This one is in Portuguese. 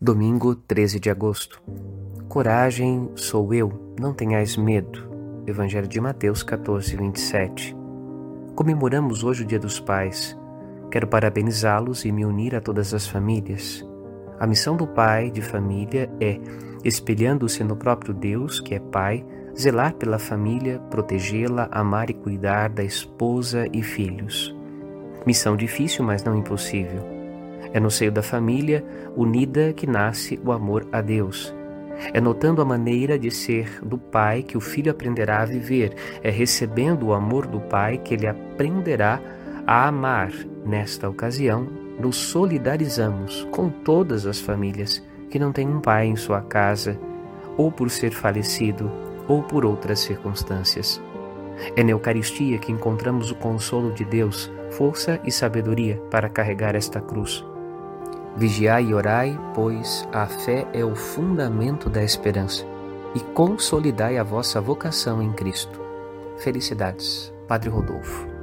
Domingo 13 de agosto. Coragem sou eu, não tenhais medo. Evangelho de Mateus 14, 27. Comemoramos hoje o Dia dos Pais. Quero parabenizá-los e me unir a todas as famílias. A missão do pai de família é, espelhando-se no próprio Deus, que é Pai, zelar pela família, protegê-la, amar e cuidar da esposa e filhos. Missão difícil, mas não impossível é no seio da família unida que nasce o amor a Deus. É notando a maneira de ser do pai que o filho aprenderá a viver. É recebendo o amor do pai que ele aprenderá a amar. Nesta ocasião, nos solidarizamos com todas as famílias que não têm um pai em sua casa, ou por ser falecido, ou por outras circunstâncias. É na Eucaristia que encontramos o consolo de Deus, força e sabedoria para carregar esta cruz. Vigiai e orai, pois a fé é o fundamento da esperança, e consolidai a vossa vocação em Cristo. Felicidades, Padre Rodolfo.